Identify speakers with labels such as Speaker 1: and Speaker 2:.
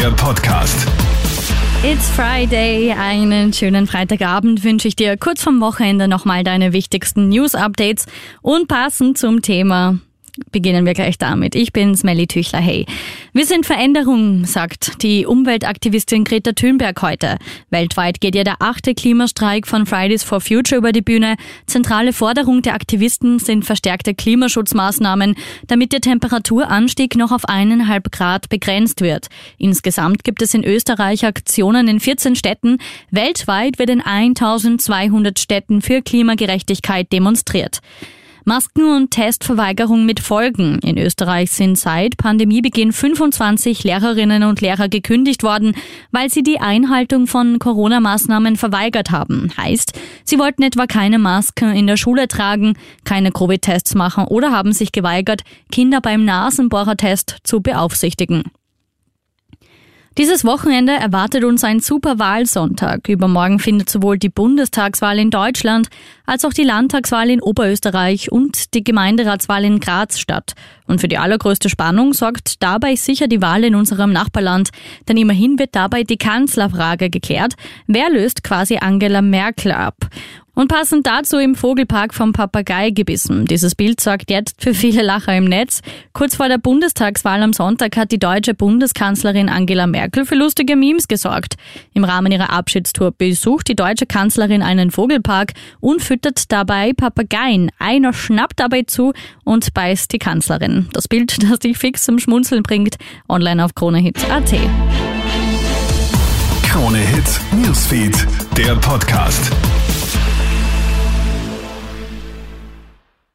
Speaker 1: Der Podcast.
Speaker 2: It's Friday. Einen schönen Freitagabend wünsche ich dir. Kurz vom Wochenende nochmal deine wichtigsten News-Updates und passend zum Thema beginnen wir gleich damit. Ich bin Smelly Tüchler. Hey, wir sind Veränderung, sagt die Umweltaktivistin Greta Thunberg heute. Weltweit geht ihr der achte Klimastreik von Fridays for Future über die Bühne. Zentrale Forderung der Aktivisten sind verstärkte Klimaschutzmaßnahmen, damit der Temperaturanstieg noch auf eineinhalb Grad begrenzt wird. Insgesamt gibt es in Österreich Aktionen in 14 Städten. Weltweit wird in 1200 Städten für Klimagerechtigkeit demonstriert. Masken- und Testverweigerung mit Folgen. In Österreich sind seit Pandemiebeginn 25 Lehrerinnen und Lehrer gekündigt worden, weil sie die Einhaltung von Corona-Maßnahmen verweigert haben. Heißt, sie wollten etwa keine Maske in der Schule tragen, keine Covid-Tests machen oder haben sich geweigert, Kinder beim Nasenbohrertest zu beaufsichtigen. Dieses Wochenende erwartet uns ein super Wahlsonntag. Übermorgen findet sowohl die Bundestagswahl in Deutschland als auch die Landtagswahl in Oberösterreich und die Gemeinderatswahl in Graz statt. Und für die allergrößte Spannung sorgt dabei sicher die Wahl in unserem Nachbarland, denn immerhin wird dabei die Kanzlerfrage geklärt. Wer löst quasi Angela Merkel ab? Und passend dazu im Vogelpark vom Papagei gebissen. Dieses Bild sorgt jetzt für viele Lacher im Netz. Kurz vor der Bundestagswahl am Sonntag hat die deutsche Bundeskanzlerin Angela Merkel für lustige Memes gesorgt. Im Rahmen ihrer Abschiedstour besucht die deutsche Kanzlerin einen Vogelpark und füttert dabei Papageien. Einer schnappt dabei zu und beißt die Kanzlerin. Das Bild, das dich fix zum Schmunzeln bringt, online auf KroneHits.at.
Speaker 1: Krone Hits, Newsfeed, der Podcast.